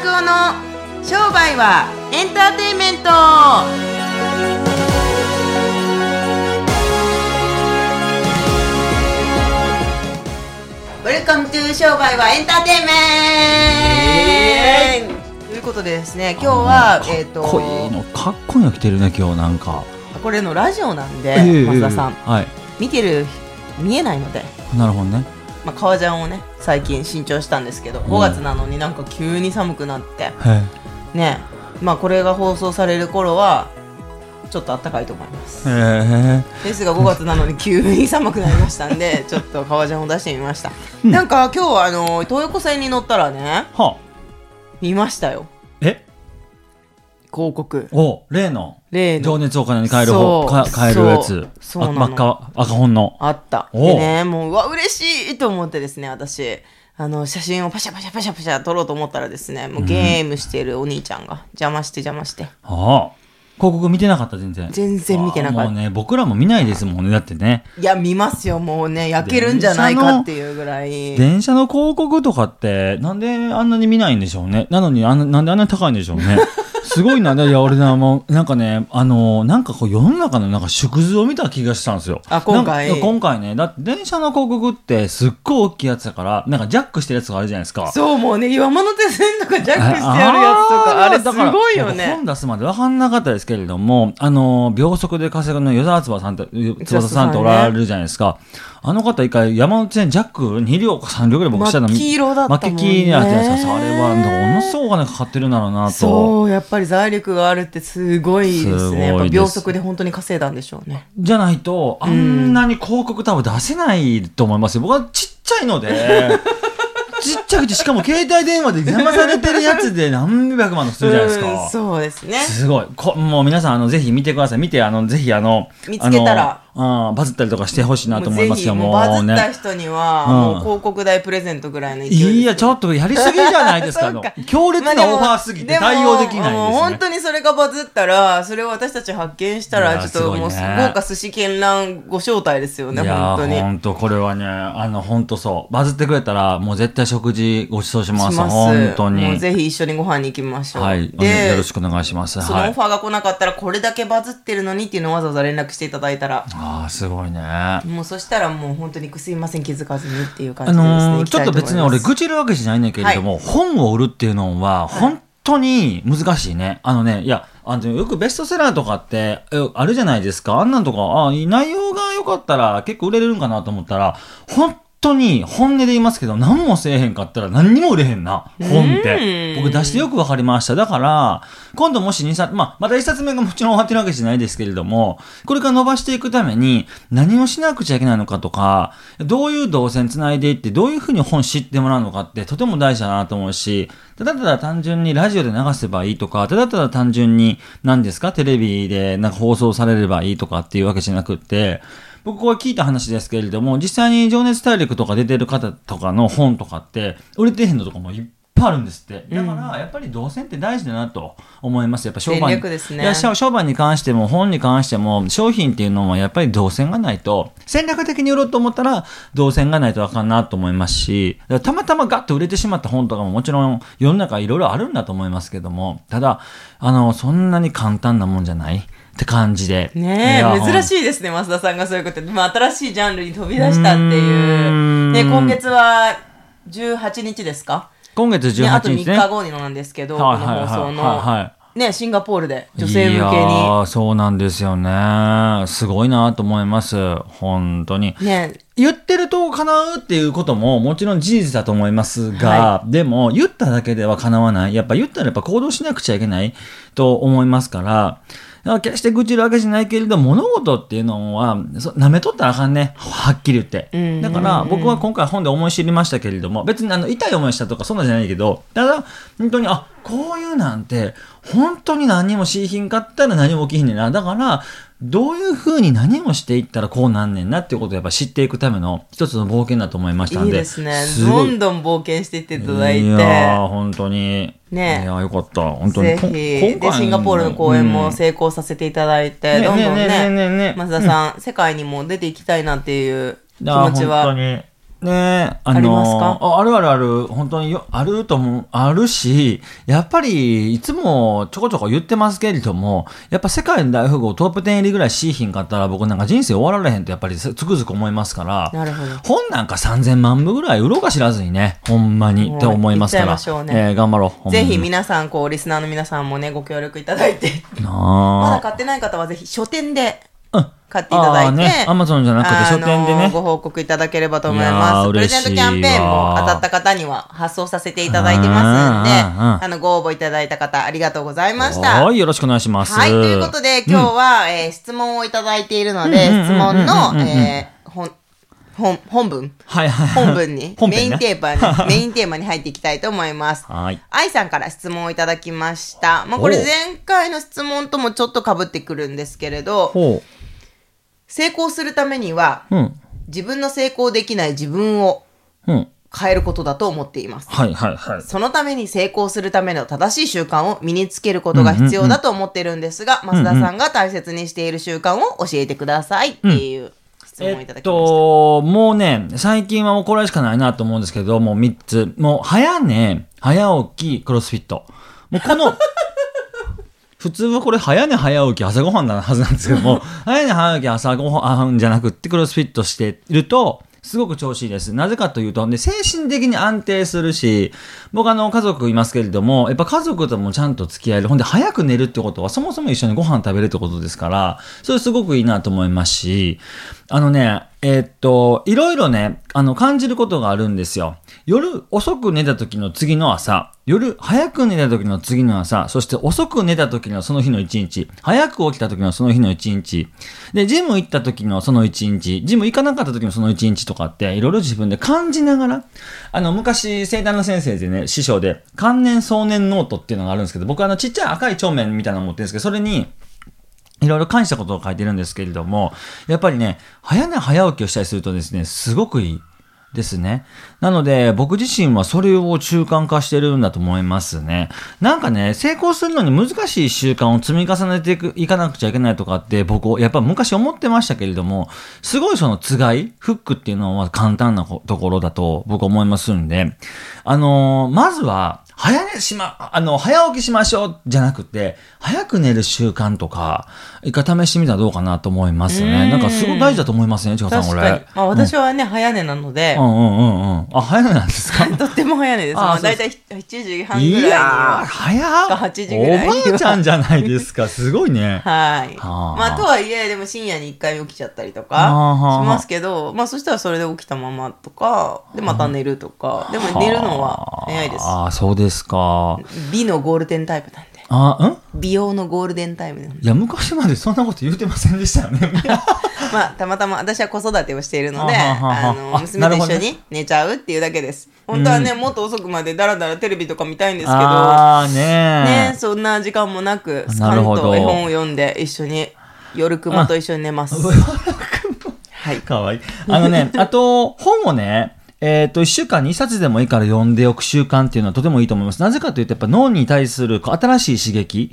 拓夫の商売はエンターテインメント。 Welcome to 商売はエンターテインメント、ということでですね今日はえっ、とかっこいいのかっこいいの着てるね今日なんか。これのラジオなんで、ええ増田さん。はい。見てる見えないので。なるほどねまあ、革ジャンをね最近新調したんですけど5月なのになんか急に寒くなってへねまあこれが放送される頃はちょっと暖かいと思います。えへえですが5月なのに急に寒くなりましたんで ちょっと革ジャンを出してみました。なんか今日はあの東横線に乗ったらねは見ましたよ。え広告。お例の。例の。情熱お金に変える方か変えるやつ。そう。そうな真っ赤赤本の。あった。でねもううわ嬉しいと思ってですね私。あの写真をパシャパシャパシャパシャ撮ろうと思ったらですねもうゲームしてるお兄ちゃんが邪魔して邪魔して。ああ。広告見てなかった全然。全然見てなかった。もうね僕らも見ないですもんねだってね。いや見ますよもうね焼けるんじゃないかっていうぐらい。電車の広告とかってなんであんなに見ないんでしょうね。なのにあんななんであんなに高いんでしょうね すごいな。いや、俺な、もう、なんかね、あのーなんかこう、世の中のなんか縮図を見た気がしたんですよ。あ今回今回ね、だって電車の広告ってすっごい大きいやつだから、なんかジャックしてるやつがあるじゃないですか。そうもうね山手線とかジャックしてやるやつとかあれすだからごいよ僕ね本出すまで分かんなかったですけれども、あのー秒速で稼ぐの与沢翼さんと、翼さんとおられるじゃないですか。あの方一回山手線ジャック2両か3両ぐらい僕したの黄色だったもんね真っ黄になってるんですよ。それは、ものすごいお金かかってるんだろうなと。そうやっぱり財力があるってすごいですねやっぱ秒速で本当に稼いだんでしょうねじゃないと、あんなに広告多分出せないと思いますよ。僕はちっちゃいので、ちっちゃくて、しかも携帯電話で騙されてるやつで何百万のするじゃないですうんか。そうですねすごい。こもう皆さん、あの、ぜひ見てください。見て、あの、ぜひ、あの、見つけたらうんバズったりとかしてほしいなと思いますよ、もうバズったね。人には、うんもう広告代プレゼントぐらいの勢いいや、ちょっとやりすぎじゃないですか。強烈なオファーすぎて対応できないですね。本当にそれがバズったら、それを私たち発見したら、ちょっともう豪華寿司絢爛ご招待ですよね、本当に。本当これはね、あの、本当そう。バズってくれたら、もう絶対食事ご馳走します。します本当に。もうぜひ一緒にご飯に行きましょう。はい。で、よろしくお願いします。そはい。のオファーが来なかったら、これだけバズってるのにっていうのをわざわざ連絡していただいたら、ああ、すごいね。もうそしたらもう本当にすいません気づかずにっていう感あじでですね。のーちょっと別に俺グ愚痴るわけじゃないんだけれども、本を売るっていうのは本当に難しいね。あのね、いや、あのよくベストセラーとかってえあるじゃないですか。あんなんとか、あ内容が良かったら結構売れるんかなと思ったら、本当に本音で言いますけど、何もせえへんかったら何にも売れへんな、本って。僕出してよくわかりました。だから、今度もし2冊、まあ、また1冊目がもちろん終わってるわけじゃないですけれども、これから伸ばしていくために何をしなくちゃいけないのかとか、どういう動線つないでいって、どういうふうに本知ってもらうのかってとても大事だなと思うし、ただただ単純にラジオで流せばいいとか、ただただ単純に何ですか、テレビでなんか放送されればいいとかっていうわけじゃなくって、僕これ聞いた話ですけれども、実際に情熱大陸とか出てる方とかの本とかって、売れてへんのとかもいっぱいあるんですって。だから、やっぱり動線って大事だなと思います。やっぱ商売戦に。略ですねいや商商売に関しても、本に関しても、商品っていうのもやっぱり動線がないと、戦略的に売ろうと思ったら、動線がないとあかんなと思いますし、たまたまガッと売れてしまった本とかももちろん世の中いろいろあるんだと思いますけども、ただ、あの、そんなに簡単なもんじゃないって感じで。ねえ、珍いしいですね、増田さんがそういうことで、まあ、新しいジャンルに飛び出したっていう。んね、今月は18日ですか？今月18日ね、あと3ね。日後になんですけど、はいこの放送はいはいはいの、ね、シンガポールで女性向けに。ーそうなんですよね。すごいなと思います。本当に。ね、言ってると叶うっていうことももちろん事実だと思いますが、はでも言っただけでは叶わない。やっぱ言ったらやっぱ行動しなくちゃいけないと思いますから決して愚痴るわけじゃないけれど、物事っていうのは、そ舐めとったらあかんね。はっきり言って。うんだから僕は今回本で思い知りましたけれども、別にあの痛い思いしたとかそんなんじゃないけど、ただ、本当に、あ、こういうなんて、本当に何もしいひんかったら何も起きひんねんな。だから、どういうふうに何もしていったらこうなんねんなっていうことをやっぱ知っていくための一つの冒険だと思いましたんで。いいですね。すどんどん冒険していっていただいて。いやー、本当に。ねいやー、よかった。本当に。ぜひでシンガポールの公演もうん成功させていただいて、ねどんどんね増田さん、世界にも出ていきたいなっていう気持ちは本当に。ねあのありますか？ああるあるある、本当によあると思う、あるし、やっぱり、いつもちょこちょこ言ってますけれども、やっぱ世界の大富豪トップ10入りぐらいしいひんかったら、僕なんか人生終わられへんとやっぱりつくづく思いますから、なるほど。本なんか3000万部ぐらい売ろうか知らずにね、ほんまにって思いますから。ねえー頑張ろう。ぜひ皆さん、こう、リスナーの皆さんもね、ご協力いただいて、まだ買ってない方はぜひ書店でうん買っていただいて、アマゾンじゃなくて書店でねご報告いただければと思います。プレゼントキャンペーンも当たった方には発送させていただいてますんで、うんうんうんあの、ご応募いただいた方、ありがとうございました。はい、よろしくお願いします。はい、ということで、今日は、えー質問をいただいているので、うんうんうんうん質問のうんうんうん、えー本、本、本文？はいはいはい。本文に、本メインテーマに、メインテーマに入っていきたいと思います。はい。愛さんから質問をいただきました。まあ、これ前回の質問ともちょっと被ってくるんですけれど、ほ成功するためには、う。うん。自分の成功できない自分をうん。変えることだと思っています。はいはいはい。そのために成功するための正しい習慣を身につけることが必要だと思っているんですが、増田さんが大切にしている習慣を教えてくださいっていう質問をいただきました。えっと、もうね、最近はもうこれしかないなと思うんですけど、もう3つ。もう、早寝、早起き、クロスフィット。もうこの、普通はこれ早寝早起き朝ごはんなはずなんですけども、早寝早起き朝ごはんじゃなくってクロスフィットしていると、すごく調子いいです。なぜかというと、で精神的に安定するし、僕あの家族いますけれども、やっぱ家族ともちゃんと付き合える。ほんで早く寝るってことはそもそも一緒にご飯食べるってことですから、それすごくいいなと思いますし、あのね、えーっと、いろいろね、あの、感じることがあるんですよ。夜遅く寝た時の次の朝、夜早く寝た時の次の朝、そして遅く寝た時のその日の一日、早く起きた時のその日の一日、で、ジム行った時のその一日、ジム行かなかった時のその一日とかって、いろいろ自分で感じながら、あの、昔、整体の先生でね、師匠で、観念想念ノートっていうのがあるんですけど、僕はあの、ちっちゃい赤い帳面みたいなの持ってるんですけど、それに、いろいろ感じたことを書いてるんですけれども、やっぱりね、早寝早起きをしたりするとですね、すごくいい。ですね。なので、僕自身はそれを習慣化してるんだと思いますね。なんかね、成功するのに難しい習慣を積み重ねていくいかなくちゃいけないとかって、僕、やっぱ昔思ってましたけれども、すごいそのつがい、フックっていうのは簡単なところだと僕思いますんで、あのーまずは、早寝しま、あの、早起きしましょうじゃなくて、早く寝る習慣とか、一回試してみたらどうかなと思いますね。うんなんかすごい大事だと思いますね、ちかさん、これ。確かに。まあ、私はね、早寝なのでう、んうんうんうん。あ、早寝なんですか？とっても早寝です。あだいたい7時半ぐらいいにやー、は。早っ8時ぐらいおばあちゃんじゃないですか。すごいね。はい。はあまあ、とはいえ、でも深夜に1回起きちゃったりとはあかはあしますけど、まあ、そしたらそれで起きたままとか、で、また寝るとか、でも寝るのは早いです。ああ、そうですか？美のゴールデンタイプなんで。あ、ん？美容のゴールデンタイムなんで。いや、昔までそんなこと言うてませんでしたよね。まあ、たまたま私は子育てをしているので、はあの、あ娘と一緒に寝ちゃうっていうだけです。本当はね、もっと遅くまでだらだらテレビとか見たいんですけど、ねね、そんな時間もなく、スカンと絵本を読んで一緒に、夜熊と一緒に寝ます。はい。かわいい。あのね、あと、本をね、えっ、と、一週間に一冊でもいいから読んでおく習慣っていうのはとてもいいと思います。なぜかというと、やっぱ脳に対する新しい刺激。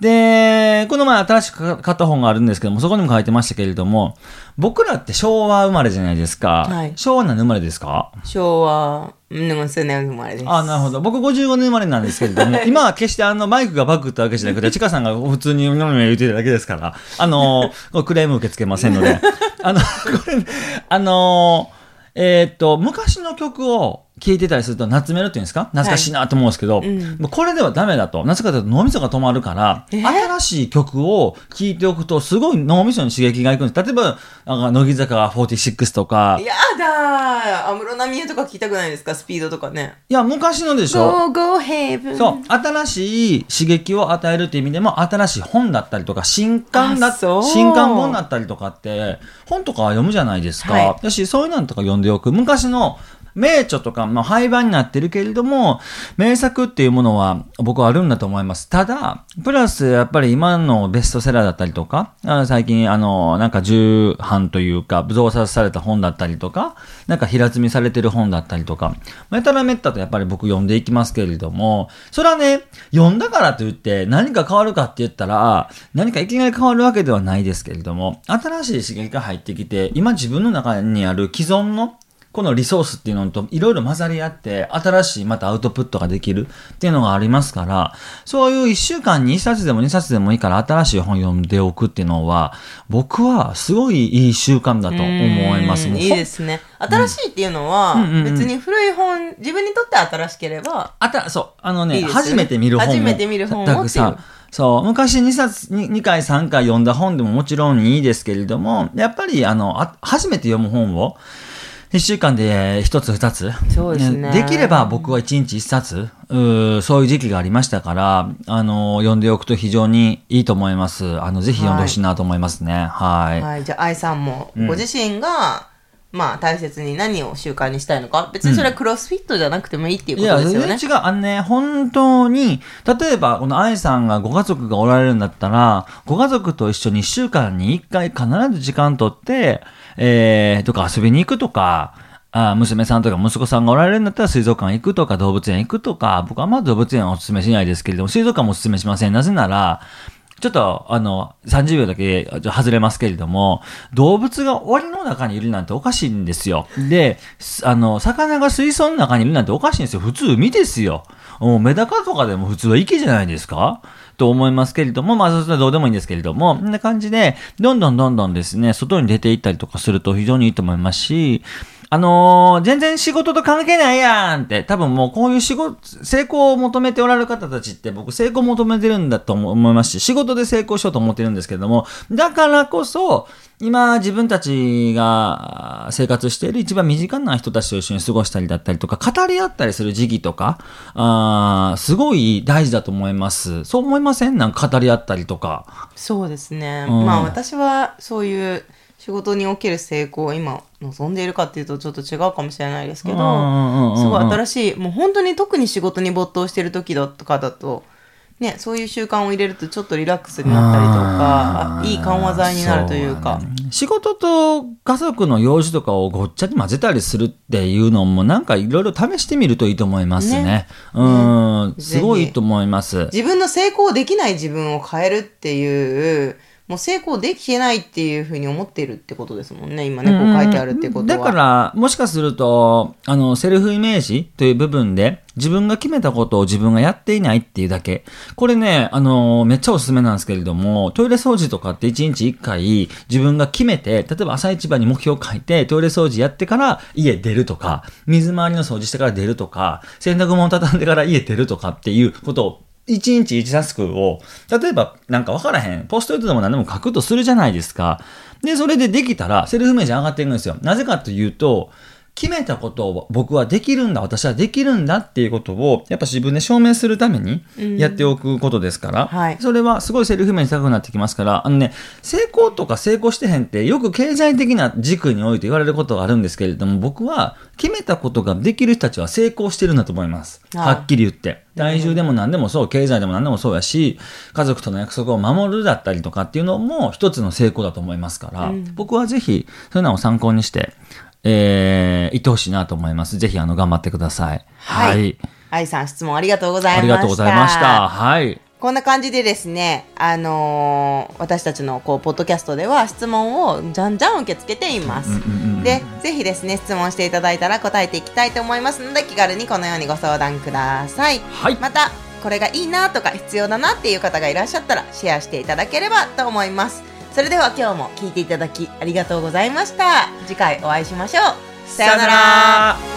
で、この前新しく買った本があるんですけども、そこにも書いてましたけれども、僕らって昭和生まれじゃないですか。はい昭和何生まれですか？昭和、うん、数年生まれです。あなるほど。僕55年生まれなんですけれども、今は決してあのマイクがバグったわけじゃなくて、ちかさんが普通に飲み言ってるだけですから、あのークレーム受け付けませんので、あの、これ、あのーえーっと、昔の曲を聴いてたりすると、夏メロっていうんですか？懐かしいなと思うんですけど、うんもうこれではダメだと。なぜかというと脳みそが止まるから、え新しい曲を聴いておくと、すごい脳みそに刺激がいくんです。例えば、なんか乃木坂46とか、やだー安室奈美恵とか聞きたくないですか？スピードとかね。いや、昔のでしょ Go, go, heaven. そう、新しい刺激を与えるという意味でも、新しい本だったりとか、新刊だ新刊本だったりとかって、本とかは読むじゃないですか。はいだし、そういうのとか読んでおく。昔の名著とか、まあ、廃盤になってるけれども、名作っていうものは僕はあるんだと思います。ただ、プラス、やっぱり今のベストセラーだったりとか、あ最近、あの、なんか重版というか、増刷された本だったりとか、なんか平積みされてる本だったりとか、めたらめったとやっぱり僕読んでいきますけれども、それはね、読んだからといって何か変わるかって言ったら、何かいきなり変わるわけではないですけれども、新しい刺激が入ってきて、今自分の中にある既存のこのリソースっていうのといろいろ混ざり合って、新しいまたアウトプットができるっていうのがありますから、そういう1週間に1冊でも2冊でもいいから新しい本読んでおくっていうのは、僕はすごいいい習慣だと思います。いいですね。新しいっていうのは、別に古い本、自分にとって新しければ、あた、そう、あのね、初めて見る本を。初めて見る本をさ、そう、昔2冊、2, 2回3回読んだ本でももちろんいいですけれども、やっぱりあの、あ初めて読む本を、1週間で1つ2つ？そうですねできれば僕は1日1冊、うーそういう時期がありましたから、あの、読んでおくと非常にいいと思います。あの、ぜひ読んでほしいなと思いますね。はい。はい、じゃあ愛さんもうんご自身が、まあ大切に何を習慣にしたいのか別にそれはクロスフィットじゃなくてもいいっていうこいや、とですよね全然違う。あのね、本当に、例えば、この愛さんがご家族がおられるんだったら、ご家族と一緒に1週間に1回必ず時間とって、えー、とか遊びに行くとか、あ娘さんとか息子さんがおられるんだったら水族館行くとか動物園行くとか、僕はまあ動物園はお勧めしないですけれども、水族館もお勧めしません。なぜなら、ちょっと、あの、30秒だけちょ外れますけれども、動物が檻の中にいるなんておかしいんですよ。で、あの、魚が水槽の中にいるなんておかしいんですよ。普通海ですよ。もうメダカとかでも普通は池じゃないですか？と思いますけれども、まあ、それはどうでもいいんですけれども、こんな感じで、どんどんどんどんですね、外に出て行ったりとかすると非常にいいと思いますし、あのー全然仕事と関係ないやんって、多分もうこういう仕事、成功を求めておられる方たちって僕成功を求めてるんだと思いますし、仕事で成功しようと思ってるんですけれども、だからこそ、今自分たちが生活している一番身近な人たちと一緒に過ごしたりだったりとか、語り合ったりする時期とか、あーすごい大事だと思います。そう思いません？なんか語り合ったりとか。そうですね、うんまあ私はそういう仕事における成功を今望んでいるかっていうとちょっと違うかもしれないですけど、すごい新しいもう本当に特に仕事に没頭してる時だとかだとね、そういう習慣を入れるとちょっとリラックスになったりとか、あいい緩和剤になるというか。そね仕事と家族の用事とかをごっちゃに混ぜたりするっていうのもなんかいろいろ試してみるといいと思いますね。ねうん、ねすごいいいと思います。自分の成功できない自分を変えるっていう、もう成功できてないっていうふうに思ってるってことですもんね。今ね、こう書いてあるってことは。だから、もしかすると、あの、セルフイメージという部分で、自分が決めたことを自分がやっていないっていうだけ。これね、あの、めっちゃおすすめなんですけれども、トイレ掃除とかって1日1回自分が決めて、例えば朝一番に目標を書いて、トイレ掃除やってから家出るとか、水回りの掃除してから出るとか、洗濯物畳んでから家出るとかっていうことを一日一タスクを、例えばなんかわからへん、ポストイットでも何でも書くとするじゃないですか。で、それでできたら、セルフイメージ上がっていくんですよ。なぜかというと、決めたことを僕はできるんだ、私はできるんだっていうことを、やっぱ自分で証明するためにやっておくことですから、はい。それはすごいセルフイメージ高くなってきますから、あのね、成功とか成功してへんってよく経済的な軸において言われることがあるんですけれども、僕は決めたことができる人たちは成功してるんだと思います。あはっきり言って。体重でも何でもそう、経済でも何でもそうやし、家族との約束を守るだったりとかっていうのも一つの成功だと思いますから、僕はぜひ、そういうのを参考にして、えー、言ってほしいなと思います。ぜひ、あの、頑張ってください。はい。愛さん質問ありがとうございました。ありがとうございました。はい。こんな感じでですね、あのー私たちのこうポッドキャストでは質問をじゃんじゃん受け付けています。で、ぜひですね、質問していただいたら答えていきたいと思いますので、気軽にこのようにご相談ください。はい。また、これがいいなとか必要だなっていう方がいらっしゃったら、シェアしていただければと思います。それでは今日も聞いていただきありがとうございました。次回お会いしましょう。さようなら。